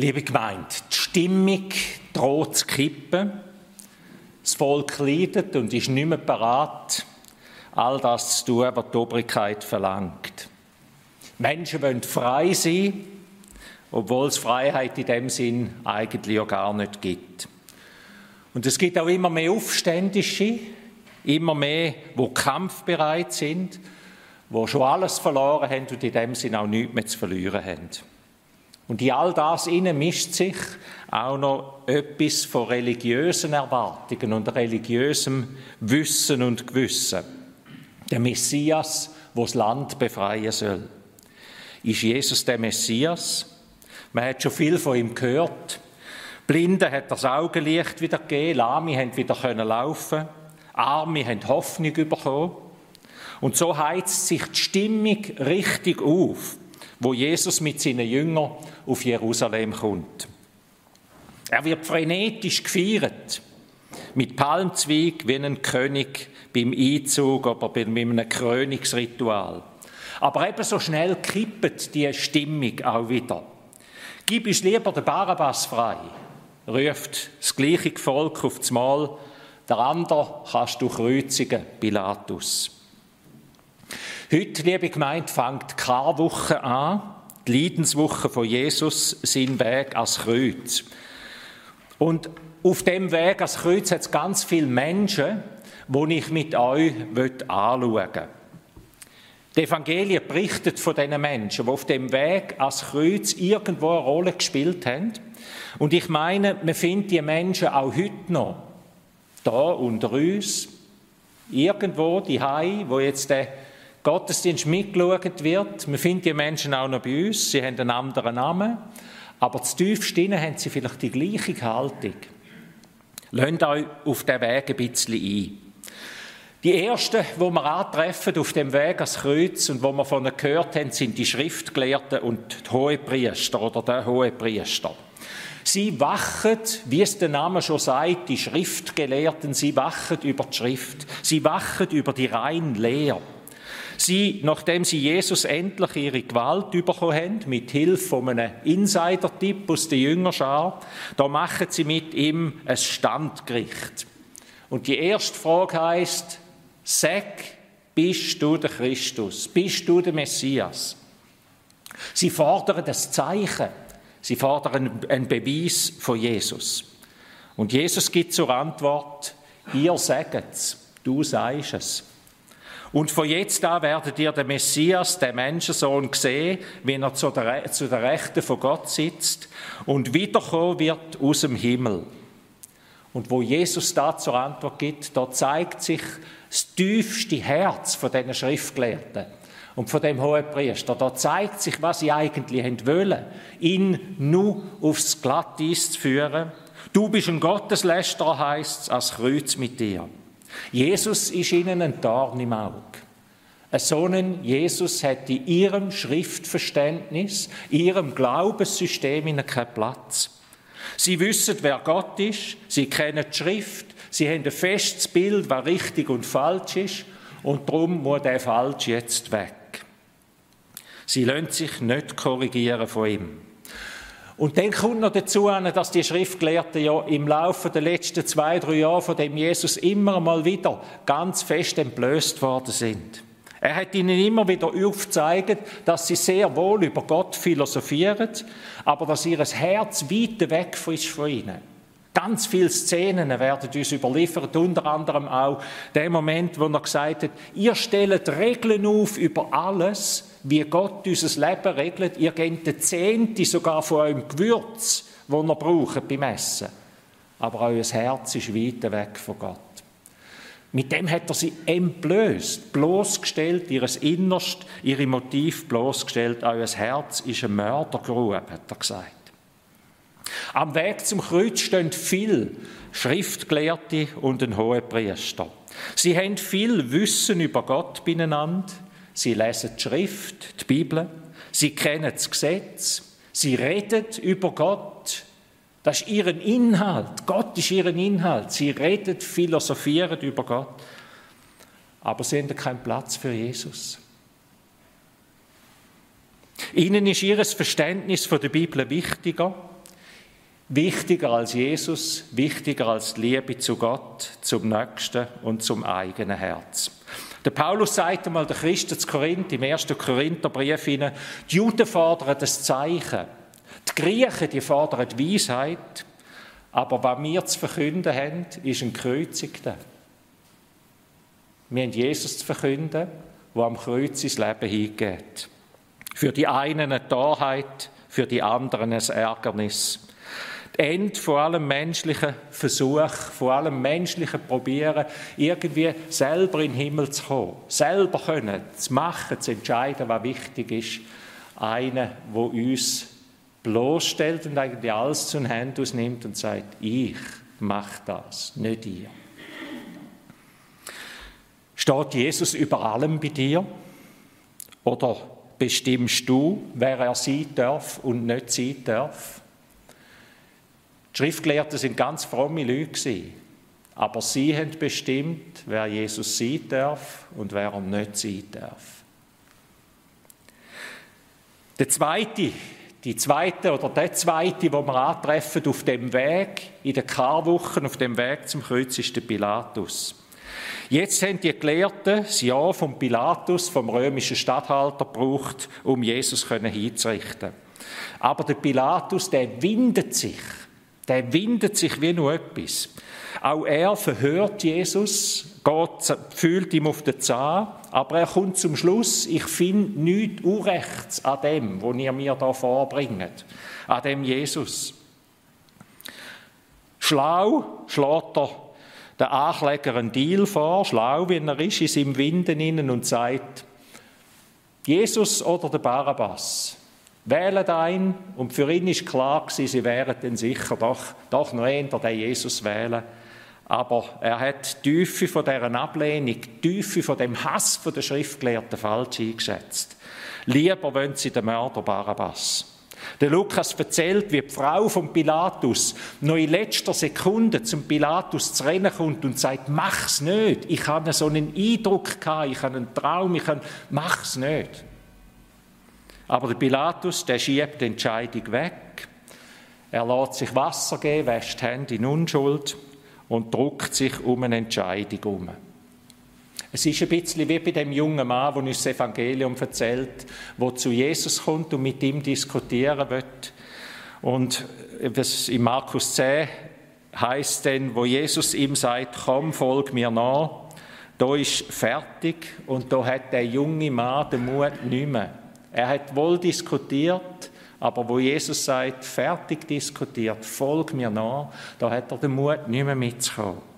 Liebe Gemeinde, die Stimmung droht zu kippen. Das Volk leidet und ist nicht mehr parat, all das zu tun, was die Obrigkeit verlangt. Menschen wollen frei sein, obwohl es Freiheit in dem Sinn eigentlich ja gar nicht gibt. Und es gibt auch immer mehr Aufständische, immer mehr, wo kampfbereit sind, wo schon alles verloren haben und in dem Sinn auch nichts mehr zu verlieren haben. Und in all das innen mischt sich auch noch etwas von religiösen Erwartungen und religiösem Wissen und Gewissen. Der Messias, wo das Land befreien soll. Ist Jesus der Messias? Man hat schon viel von ihm gehört. Blinden hat das Augenlicht wieder gegeben, Lahme haben wieder können laufen, Arme haben Hoffnung bekommen. Und so heizt sich die Stimmung richtig auf wo Jesus mit seinen Jüngern auf Jerusalem kommt. Er wird frenetisch gefeiert, mit Palmzweig wie ein König beim Einzug oder bei einem Krönungsritual. Aber ebenso schnell kippt die Stimmung auch wieder. Gib uns lieber den Barabbas frei, ruft das gleiche Volk auf das Mal, der andere kannst du kreuzigen, Pilatus. Heute, liebe Gemeinde, fängt Karwoche an, die Leidenswoche von Jesus, sein Weg als Kreuz. Und auf dem Weg als Kreuz hat es ganz viele Menschen, die ich mit euch anschauen will. Die Evangelien berichtet von diesen Menschen, die auf dem Weg als Kreuz irgendwo eine Rolle gespielt haben. Und ich meine, man findet die Menschen auch heute noch da unter uns, irgendwo die Hai, wo jetzt der Gottesdienst mitgeschaut wird. Man findet die Menschen auch noch bei uns, sie haben einen anderen Namen, aber tiefst haben sie vielleicht die gleiche Haltung. Lasst euch auf den Weg ein bisschen ein. Die ersten, die wir antreffen auf dem Weg ans Kreuz und wo wir von ihnen gehört haben, sind die Schriftgelehrten und die Hohepriester oder der Hohepriester. Sie wachen, wie es der Name schon sagt, die Schriftgelehrten, sie wachen über die Schrift, sie wachen über die rein Lehre. Sie, nachdem sie Jesus endlich ihre Gewalt bekommen haben, mit Hilfe von einem Insider-Tipp aus der Jüngerschar, da machen sie mit ihm ein Standgericht. Und die erste Frage heißt: Sag, bist du der Christus? Bist du der Messias? Sie fordern das Zeichen. Sie fordern einen Beweis von Jesus. Und Jesus gibt zur Antwort: Ihr sagt es, du sagst es. Und von jetzt an werdet ihr den Messias, den Menschensohn, sehen, wie er zu der, zu der Rechten von Gott sitzt und wiederkommen wird aus dem Himmel. Und wo Jesus da zur Antwort gibt, da zeigt sich das tiefste Herz von diesen Schriftgelehrten und von dem Hohepriester. Da zeigt sich, was sie eigentlich wollen, ihn nur aufs Glatteis zu führen. Du bist ein Gotteslästerer, heißt es, als Kreuz mit dir. Jesus ist ihnen ein Dorn im Auge. Ein Sohn Jesus hat in ihrem Schriftverständnis, ihrem Glaubenssystem ihnen keinen Platz. Sie wissen, wer Gott ist, sie kennen die Schrift, sie haben ein festes Bild, was richtig und falsch ist, und darum muss der Falsch jetzt weg. Sie lassen sich nicht korrigieren von ihm. Und dann kommt noch dazu, dass die Schriftgelehrten ja im Laufe der letzten zwei, drei Jahre von dem Jesus immer mal wieder ganz fest entblößt worden sind. Er hat ihnen immer wieder aufgezeigt, dass sie sehr wohl über Gott philosophieren, aber dass ihr Herz weit weg ist von ihnen. Ganz viele Szenen werden uns überliefert, unter anderem auch der Moment, wo er gesagt hat, ihr stellt Regeln auf über alles, wie Gott unser Leben regelt. Ihr gebt den Zehnte sogar von eurem Gewürz, das ihr braucht beim Essen. Aber euer Herz ist weit weg von Gott. Mit dem hat er sie entblößt, bloßgestellt, ihres Innerst, ihre Motiv bloßgestellt. Euer Herz ist ein Mördergrube, hat er gesagt. Am Weg zum Kreuz stehen viele Schriftgelehrte und ein hoher Priester. Sie haben viel Wissen über Gott beieinander. Sie lesen die Schrift, die Bibel. Sie kennen das Gesetz. Sie reden über Gott. Das ist ihren Inhalt. Gott ist ihren Inhalt. Sie reden, philosophieren über Gott. Aber sie haben keinen Platz für Jesus. Ihnen ist ihr Verständnis von der Bibel wichtiger Wichtiger als Jesus, wichtiger als die Liebe zu Gott, zum Nächsten und zum eigenen Herz. Der Paulus sagt einmal der Christen zu Korinth im 1. Korintherbrief hinein, die Juden fordern das Zeichen. Die Griechen, die fordern die Weisheit. Aber was wir zu verkünden haben, ist ein Kreuzigter. Wir haben Jesus zu verkünden, der am Kreuz sein Leben hingeht. Für die einen eine Torheit, für die anderen ein Ärgernis. End von allem menschlichen Versuch, von allem menschlichen Probieren, irgendwie selber in den Himmel zu kommen, selber können, zu machen, zu entscheiden, was wichtig ist. Einer, wo uns bloßstellt und eigentlich alles zu den Händen ausnimmt und sagt, ich mache das, nicht ihr. Steht Jesus über allem bei dir? Oder bestimmst du, wer er sein darf und nicht sein darf? Die Schriftgelehrten sind ganz fromme Leute aber sie haben bestimmt, wer Jesus sein darf und wer er nicht sein darf. Der zweite, die zweite oder der zweite, wo wir antreffen auf dem Weg in den Karwochen, auf dem Weg zum Kreuz, ist der Pilatus. Jetzt haben die Gelehrten das Ja vom Pilatus, vom römischen Statthalter, gebraucht, um Jesus hinzurichten. Aber der Pilatus, der windet sich der windet sich wie nur etwas. Auch er verhört Jesus, Gott fühlt ihm auf den Zahn, aber er kommt zum Schluss, ich finde nichts Unrechts an dem, was ihr mir da vorbringt, an dem Jesus. Schlau schlägt er der Ankläger einen Deal vor, schlau wie er ist, in seinem Winden innen und sagt, Jesus oder der Barabbas, wählen ein und für ihn ist klar gewesen, sie wären dann sicher doch, doch noch eher den Jesus wählen. Aber er hat die Tiefe von dieser Ablehnung, die Tiefe von dem Hass von der Schriftgelehrten falsch eingeschätzt. Lieber wollen sie den Mörder Barabbas. Der Lukas erzählt, wie die Frau von Pilatus noch in letzter Sekunde zum Pilatus zu rennen kommt und sagt, mach's nicht. Ich habe so einen Eindruck gehabt, ich habe einen Traum, ich habe, mach's nicht. Aber der Pilatus, der schiebt die Entscheidung weg. Er lässt sich Wasser geben, wäscht Hände in Unschuld und druckt sich um eine Entscheidung um. Es ist ein bisschen wie bei dem jungen Mann, der uns das Evangelium erzählt, der zu Jesus kommt und mit ihm diskutieren wird. Und in Markus 10 heißt denn, wo Jesus ihm sagt, komm, folg mir nach, da ist fertig und da hat der junge Mann den Mut nicht mehr. Er hat wohl diskutiert, aber wo Jesus sagt, fertig diskutiert, folg mir nach, da hat er den Mut, nicht mehr mitzukommen.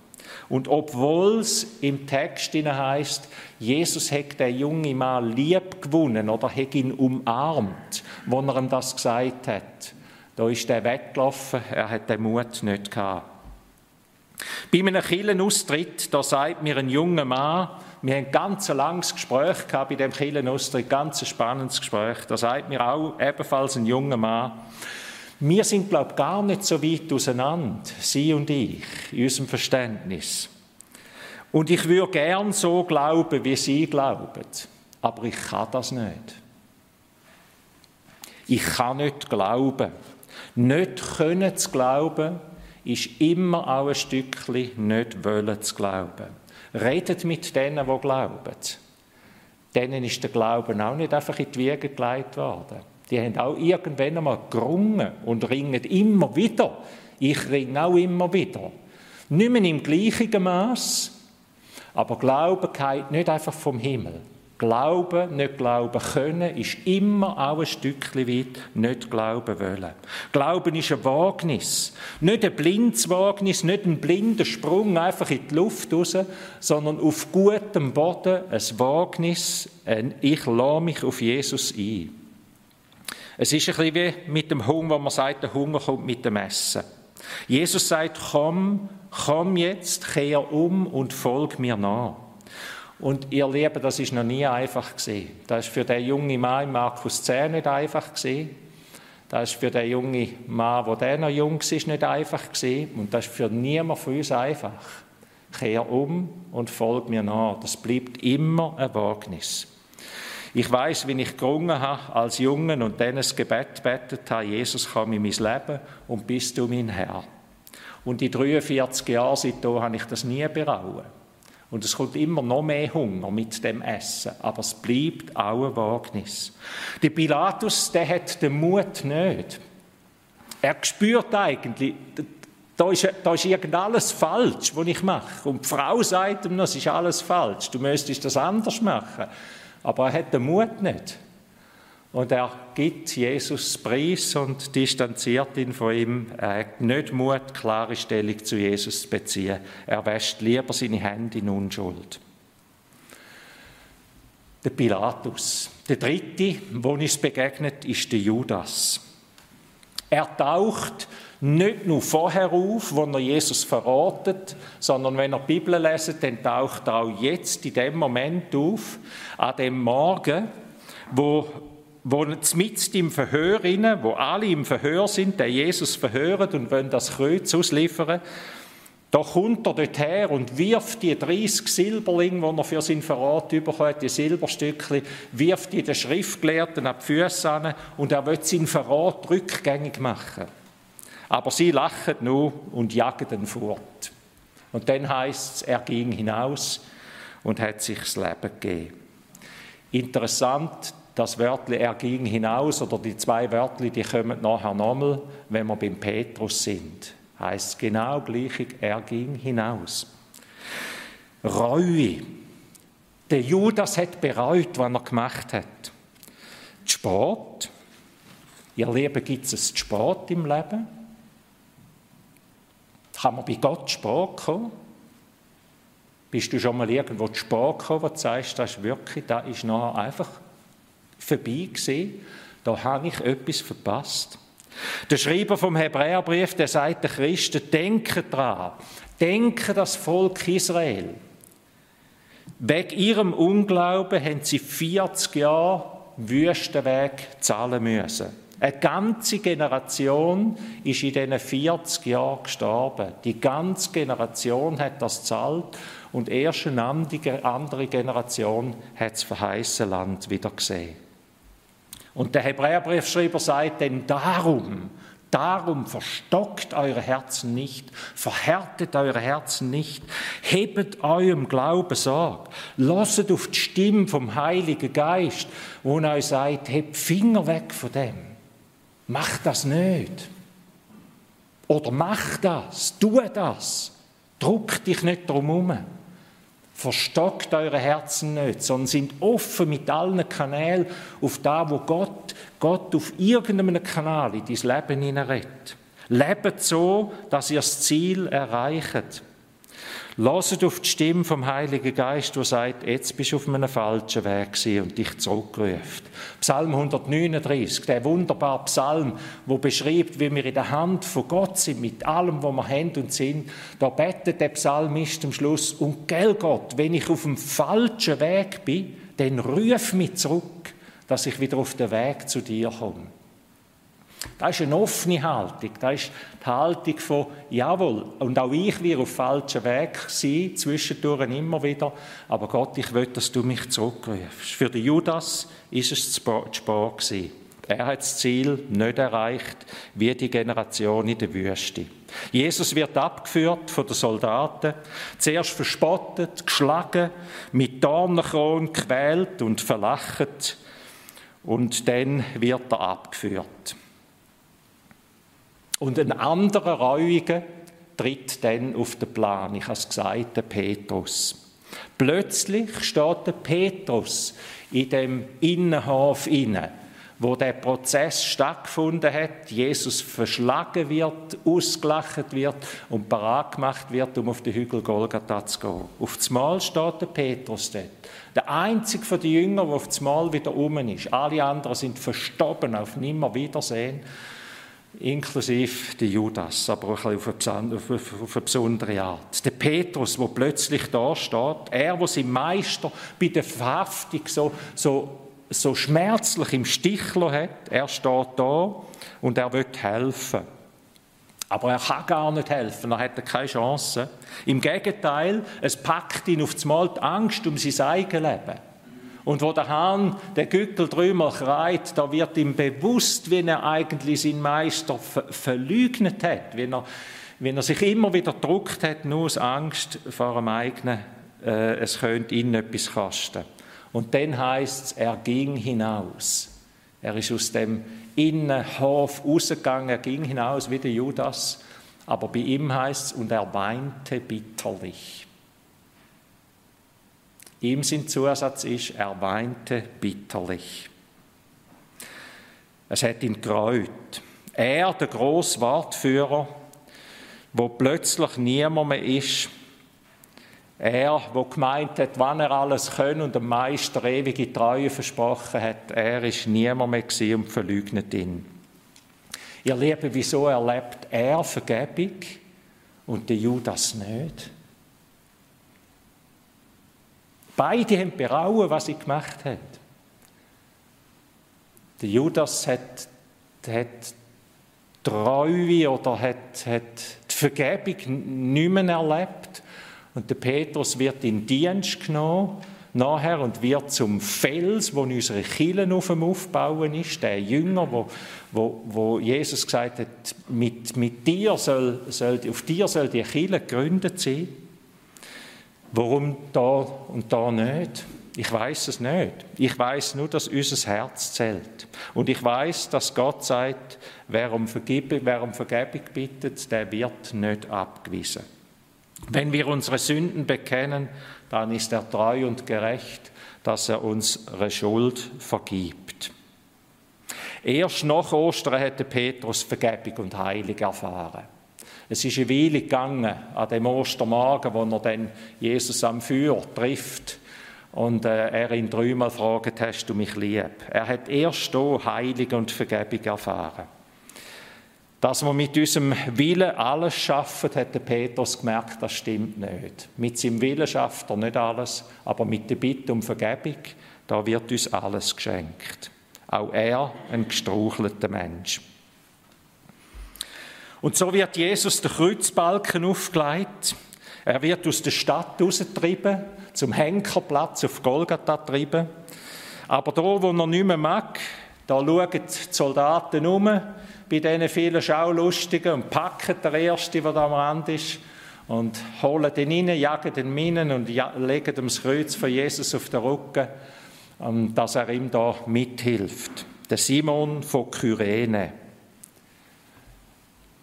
Und obwohl es im Text heißt, Jesus hat den jungen Mann lieb gewonnen oder hat ihn umarmt, wo er ihm das gesagt hat, da ist er weggelaufen, er hat den Mut nicht gehabt. Bei einem Kirchenaustritt, da sagt mir ein junger Mann, wir haben ein ganz langes Gespräch gehabt bei dem Kirchenaustritt, ganz ein spannendes Gespräch. Da sagt mir auch ebenfalls ein junger Mann, wir sind, glaube ich, gar nicht so weit auseinander, Sie und ich, in unserem Verständnis. Und ich würde gern so glauben, wie Sie glauben, aber ich kann das nicht. Ich kann nicht glauben. Nicht können zu glauben, ist immer auch ein Stückchen nicht wollen zu glauben. Redet mit denen, die glauben. Denen ist der Glauben auch nicht einfach in die Wiege gelegt worden. Die haben auch irgendwann einmal gerungen und ringen immer wieder. Ich ringe auch immer wieder. Nicht mehr im gleichen Maß, aber Glauben geht nicht einfach vom Himmel. Glauben, nicht glauben können, ist immer auch ein Stückchen weit nicht glauben wollen. Glauben ist ein Wagnis. Nicht ein blindes Wagnis, nicht ein blinder Sprung einfach in die Luft raus, sondern auf gutem Boden ein Wagnis. Ich lasse mich auf Jesus ein. Es ist ein bisschen wie mit dem Hunger, wo man sagt, der Hunger kommt mit dem Essen. Jesus sagt, komm, komm jetzt, kehr um und folg mir nach. Und ihr Lieben, das ist noch nie einfach gewesen. Das ist für den jungen Mann Markus 10 nicht einfach gewesen. Das ist für den jungen Mann, wo der noch jung ist, nicht einfach gewesen. Und das ist für niemand von uns einfach. Kehr um und folg mir nach. Das bleibt immer ein Wagnis. Ich weiß, wie ich gerungen habe als Jungen und dann ein Gebet bettet habe, Jesus komm in mein Leben und bist du mein Herr. Und in 43 Jahren seitdem habe ich das nie bereuen. Und es kommt immer noch mehr Hunger mit dem Essen, aber es bleibt auch ein Wagnis. Der Pilatus, der hat den Mut nicht. Er spürt eigentlich, da ist, da ist irgend alles falsch, was ich mache. Und die Frau sagt ihm, das ist alles falsch, du müsstest das anders machen. Aber er hat den Mut nicht. Und er gibt Jesus Preis und distanziert ihn von ihm. Er hat nicht Mut, klare Stellung zu Jesus zu beziehen. Er wäscht lieber seine Hände in Unschuld. Der Pilatus. Der dritte, wo uns begegnet, ist der Judas. Er taucht nicht nur vorher auf, wo er Jesus verratet, sondern wenn er die Bibel lesen, dann taucht er auch jetzt in dem Moment auf, an dem Morgen, wo wo mit im Verhör inne, wo alle im Verhör sind, der Jesus verhören und wollen das Kreuz ausliefern, da kommt er dorthin und wirft die 30 Silberlinge, die er für seinen Verrat bekommen die Silberstückchen, wirft die den Schriftgelehrten an die Füße an und er will seinen Verrat rückgängig machen. Aber sie lachen nur und jagen ihn fort. Und dann heißt es, er ging hinaus und hat sich das Leben gegeben. Interessant, das Wörtli er ging hinaus oder die zwei Wörtli, die kommen nachher nochmal, wenn wir beim Petrus sind. Heißt genau gleich, er ging hinaus. Reue. Der Judas hat bereut, was er gemacht hat. Sport. Ihr Lieben, gibt es Sport im Leben? Kann man bei Gott Sport kommen? Bist du schon mal irgendwo Sport gekommen, wo du sagst, das ist wirklich, da ist noch einfach vorbei gewesen. Da habe ich etwas verpasst. Der Schreiber vom Hebräerbrief, der sagt den Christen, denke dran, denke das Volk Israel. Wegen ihrem Unglauben haben sie 40 Jahre Wüstenweg zahlen müssen. Eine ganze Generation ist in diesen 40 Jahren gestorben. Die ganze Generation hat das gezahlt und erst eine andere Generation hat das verheißene Land wieder gesehen. Und der Hebräerbriefschreiber sagt, denn darum, darum verstockt eure Herzen nicht, verhärtet eure Herzen nicht, hebet eurem Glauben Sorge, lasset auf die Stimme vom Heiligen Geist, wo euch sagt, hebt Finger weg von dem. Mach das nicht. Oder mach das, tu das. Druck dich nicht drum herum. Verstockt eure Herzen nicht, sondern sind offen mit allen Kanälen auf da, wo Gott, Gott auf irgendeinem Kanal in dein Leben hineinredet. Lebt so, dass ihr das Ziel erreicht. Lasst auf die Stimme vom Heiligen Geist, der sagt, jetzt bist du auf einem falschen Weg und dich zurückruft. Psalm 139, der wunderbare Psalm, wo beschreibt, wie wir in der Hand von Gott sind, mit allem, was wir haben und sind. Da betet der Psalmist am Schluss, und gell Gott, wenn ich auf dem falschen Weg bin, dann ruf mich zurück, dass ich wieder auf den Weg zu dir komme. Das ist eine offene Haltung. Das ist die Haltung von, jawohl, und auch ich werde auf falschem Weg sein, zwischendurch immer wieder, aber Gott, ich will, dass du mich zurückrufst. Für den Judas ist es zu spät. Er hat das Ziel nicht erreicht, wie die Generation in der Wüste. Jesus wird abgeführt von den Soldaten, zuerst verspottet, geschlagen, mit Dornenkron gequält und verlacht, und dann wird er abgeführt. Und ein anderer Reuiger tritt dann auf den Plan. Ich habe es gesagt, der Petrus. Plötzlich steht der Petrus in dem Innenhof inne, wo der Prozess stattgefunden hat, Jesus verschlagen wird, ausgelacht wird und parat gemacht wird, um auf den Hügel Golgatha zu gehen. Auf das Mal steht der Petrus dort. Der einzige von den Jüngern, der auf das Mal wieder um ist. Alle anderen sind verstorben auf Nimmerwiedersehen inklusive der Judas, aber auch ein bisschen auf eine, besondere Art. Der Petrus, wo plötzlich da steht, er, wo sein Meister bei der Verhaftung so, so, so schmerzlich im Stich hat, er steht da und er will helfen. Aber er kann gar nicht helfen, er hat keine Chance. Im Gegenteil, es packt ihn auf Mal die Angst um sein eigenes Leben. Und wo der Hahn der Gückel dreimal schreit, da wird ihm bewusst, wie er eigentlich seinen Meister ver verleugnet hat, wie er, wie er sich immer wieder gedruckt hat, nur aus Angst vor dem eigenen, äh, es könnte ihn etwas kosten. Und dann heißt es, er ging hinaus. Er ist aus dem Innenhof rausgegangen, er ging hinaus wie der Judas. Aber bei ihm heißt es, und er weinte bitterlich. Ihm sein Zusatz ist, er weinte bitterlich. Es hat ihn gereut. Er, der grosse Wortführer, wo plötzlich niemand mehr ist, er, wo gemeint hat, wann er alles können und dem Meister ewige Treue versprochen hat, er ist niemand mehr und verleugnet ihn. Ihr Lieben, wieso erlebt er Vergebung und der Judas nicht? Beide haben berauen, was sie gemacht haben. Der Judas hat, hat Treue oder hat, hat die Vergebung nicht mehr erlebt. Und der Petrus wird in Dienst genommen nachher und wird zum Fels, wo unsere Kirchen auf dem Aufbauen ist, der Jünger, wo, wo, wo Jesus gesagt hat, mit, mit dir soll, soll, auf dir soll die Kirche gegründet sein. Warum da und da nicht? Ich weiß es nicht. Ich weiß nur, dass unser Herz zählt. Und ich weiß, dass Gott sagt, wer um, Vergebung, wer um Vergebung bittet, der wird nicht abgewiesen. Wenn wir unsere Sünden bekennen, dann ist er treu und gerecht, dass er unsere Schuld vergibt. Erst nach Ostern hatte Petrus Vergebung und Heilung erfahren. Es ist eine Weile gegangen, an dem Ostermorgen, wo er dann Jesus am Feuer trifft und äh, er ihn dreimal fragt, hast du mich lieb? Er hat erst hier Heilung und Vergebung erfahren. Dass wir mit unserem Willen alles schaffen, hat der Petrus gemerkt, das stimmt nicht. Mit seinem Willen schafft er nicht alles, aber mit der Bitte um Vergebung, da wird uns alles geschenkt. Auch er, ein gestrauchelter Mensch. Und so wird Jesus der Kreuzbalken aufgelegt. Er wird aus der Stadt rausgetrieben, zum Henkerplatz auf Golgatha getrieben. Aber da, wo er nicht mehr mag, da schauen die Soldaten um, bei diesen vielen Schaulustigen und packen den Ersten, der da am Rand ist, und holen den rein, jagen den Minen und legen ihm das Kreuz von Jesus auf den Rücken, dass er ihm da mithilft. Der Simon von Kyrene.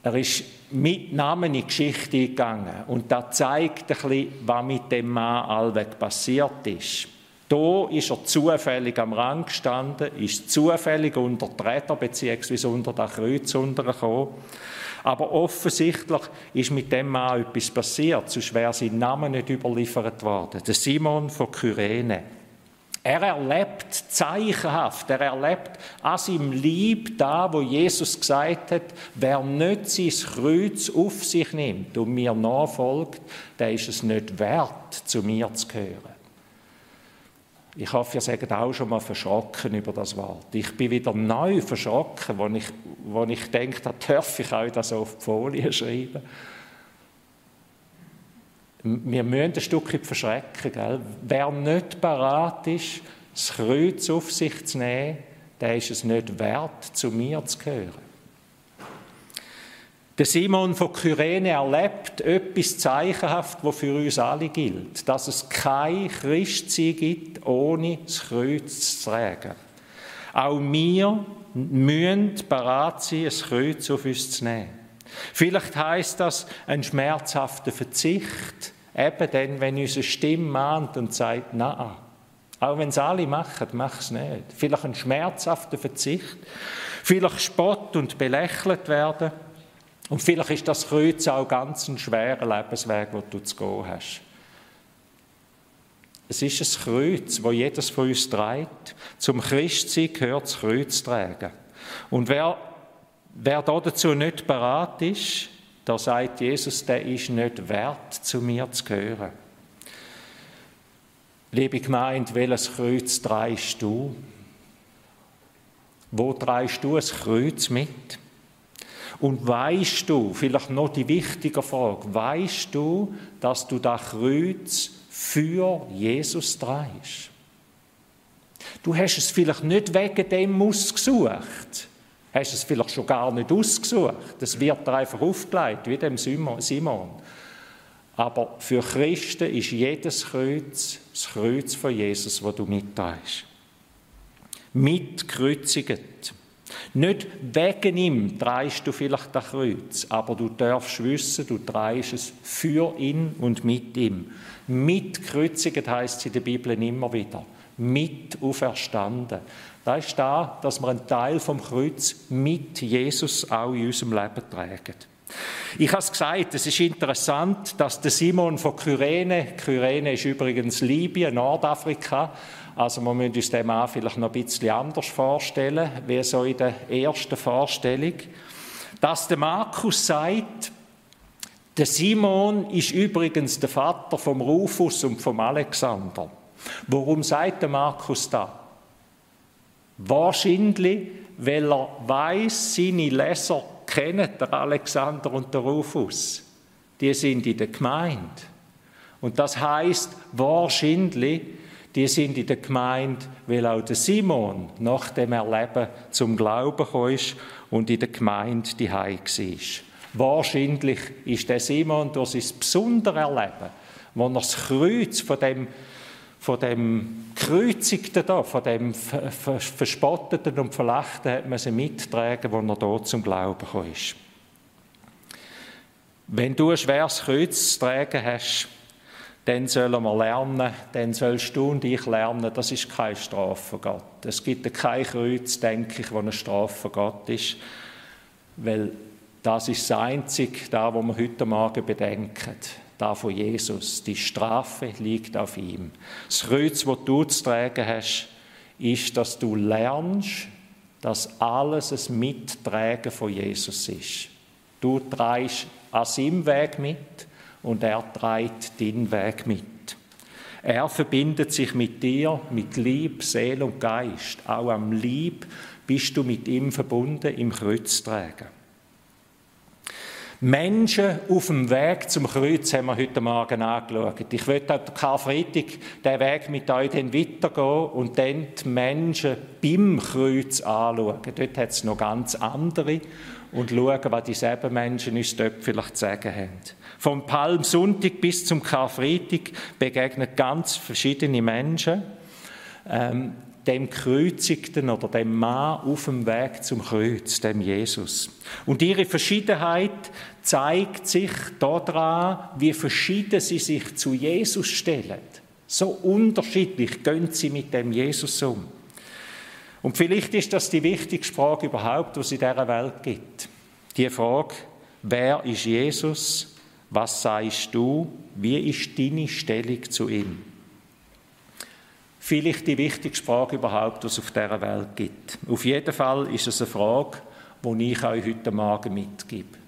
Er ist mit Namen in die Geschichte gegangen und das zeigt ein bisschen, was mit dem Mann allweg passiert ist. Da ist er zufällig am Rand gestanden, ist zufällig unter die Räder bzw. unter das Kreuz untergekommen. Aber offensichtlich ist mit dem Mann etwas passiert, sonst wäre sein Name nicht überliefert worden. Der Simon von Kyrene. Er erlebt zeichenhaft, er erlebt an seinem Lieb da, wo Jesus gesagt hat, wer nicht sein Kreuz auf sich nimmt und mir nachfolgt, der ist es nicht wert, zu mir zu gehören. Ich hoffe, ihr seid auch schon mal verschrocken über das Wort. Ich bin wieder neu verschrocken, wo ich, wo ich denke, da darf ich euch das auf die Folie schreiben. Wir müssen ein Stückchen verschrecken. Gell? Wer nicht parat ist, das Kreuz auf sich zu nehmen, der ist es nicht wert, zu mir zu gehören. Der Simon von Kyrene erlebt etwas zeichenhaft, was für uns alle gilt, dass es kein Christsein gibt, ohne das Kreuz zu tragen. Auch wir müssen parat sein, ein Kreuz auf uns zu nehmen. Vielleicht heißt das ein schmerzhafter Verzicht, eben dann, wenn unsere Stimme mahnt und sagt, na, auch wenn es alle machen, mach es nicht. Vielleicht ein schmerzhafter Verzicht, vielleicht Spott und belächelt werden und vielleicht ist das Kreuz auch ganz ein schwerer Lebensweg, den du zu gehen hast. Es ist ein Kreuz, wo jedes von uns trägt. Zum Christsein gehört das Kreuz tragen. Und wer Wer dazu nicht bereit ist, da sagt Jesus, der ist nicht wert, zu mir zu gehören. Liebe Gemeinde, welches Kreuz dreist du? Wo dreist du ein Kreuz mit? Und weißt du, vielleicht noch die wichtige Frage, weißt du, dass du das Kreuz für Jesus dreist? Du hast es vielleicht nicht wegen dem ausgesucht. Hast es vielleicht schon gar nicht ausgesucht. Es wird dir einfach aufgelegt, wie dem Simon. Aber für Christen ist jedes Kreuz das Kreuz von Jesus, das du mitträgst. Mitkreuziget. Nicht wegen ihm trägst du vielleicht das Kreuz, aber du darfst wissen, du trägst es für ihn und mit ihm. Mitkreuziget heißt es in der Bibel immer wieder. Mit auferstanden. Das ist da, dass wir einen Teil vom Kreuz mit Jesus auch in unserem Leben tragen. Ich habe es gesagt, es ist interessant, dass der Simon von Kyrene, Kyrene ist übrigens Libyen, Nordafrika, also man müsste uns den Mann vielleicht noch ein bisschen anders vorstellen, wie so in der ersten Vorstellung, dass der Markus sagt, der Simon ist übrigens der Vater vom Rufus und vom Alexander. Warum sagt der Markus da? Wahrscheinlich, weil er weiß, seine Leser kennen der Alexander und der Rufus. Die sind in der Gemeinde. Und das heißt wahrscheinlich, die sind in der Gemeinde, weil auch der Simon nach dem Erleben zum Glauben kam und in der Gemeinde die war. Wahrscheinlich ist der Simon durch sein besonderes Erleben, wo er das Kreuz von dem von dem Kreuzigten da, von dem Verspotteten und Verlachten hat man sie mittragen, wo er dort zum Glauben gekommen ist. Wenn du ein schweres Kreuz zu tragen hast, dann sollen wir lernen, dann sollst du und ich lernen, das ist keine Strafe von Gott. Es gibt kein Kreuz, denke ich, wo eine Strafe von Gott ist, weil das ist das Einzige, da, wo wir heute Morgen bedenken da von Jesus. Die Strafe liegt auf ihm. Das Kreuz, das du zu tragen hast, ist, dass du lernst, dass alles ein Mittragen von Jesus ist. Du trägst an seinem Weg mit und er trägt deinen Weg mit. Er verbindet sich mit dir, mit Lieb, Seele und Geist. Auch am Lieb bist du mit ihm verbunden im Kreuztragen. Menschen auf dem Weg zum Kreuz haben wir heute Morgen angeschaut. Ich möchte am Karfreitag den Weg mit euch dann weitergehen und dann die Menschen beim Kreuz anschauen. Dort hat es noch ganz andere und schauen, was dieselben Menschen uns dort vielleicht zu sagen haben. Vom Palmsonntag bis zum Karfreitag begegnen ganz verschiedene Menschen. Ähm, dem Kreuzigten oder dem Mann auf dem Weg zum Kreuz, dem Jesus. Und ihre Verschiedenheit zeigt sich daran, wie verschieden sie sich zu Jesus stellen. So unterschiedlich gehen sie mit dem Jesus um. Und vielleicht ist das die wichtigste Frage überhaupt, die es in dieser Welt gibt. Die Frage, wer ist Jesus? Was sagst du? Wie ist deine Stellung zu ihm? Vielleicht die wichtigste Frage überhaupt, die es auf dieser Welt gibt. Auf jeden Fall ist es eine Frage, die ich euch heute Morgen mitgebe.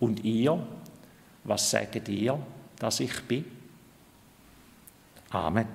Und ihr, was sagt ihr, dass ich bin? Amen.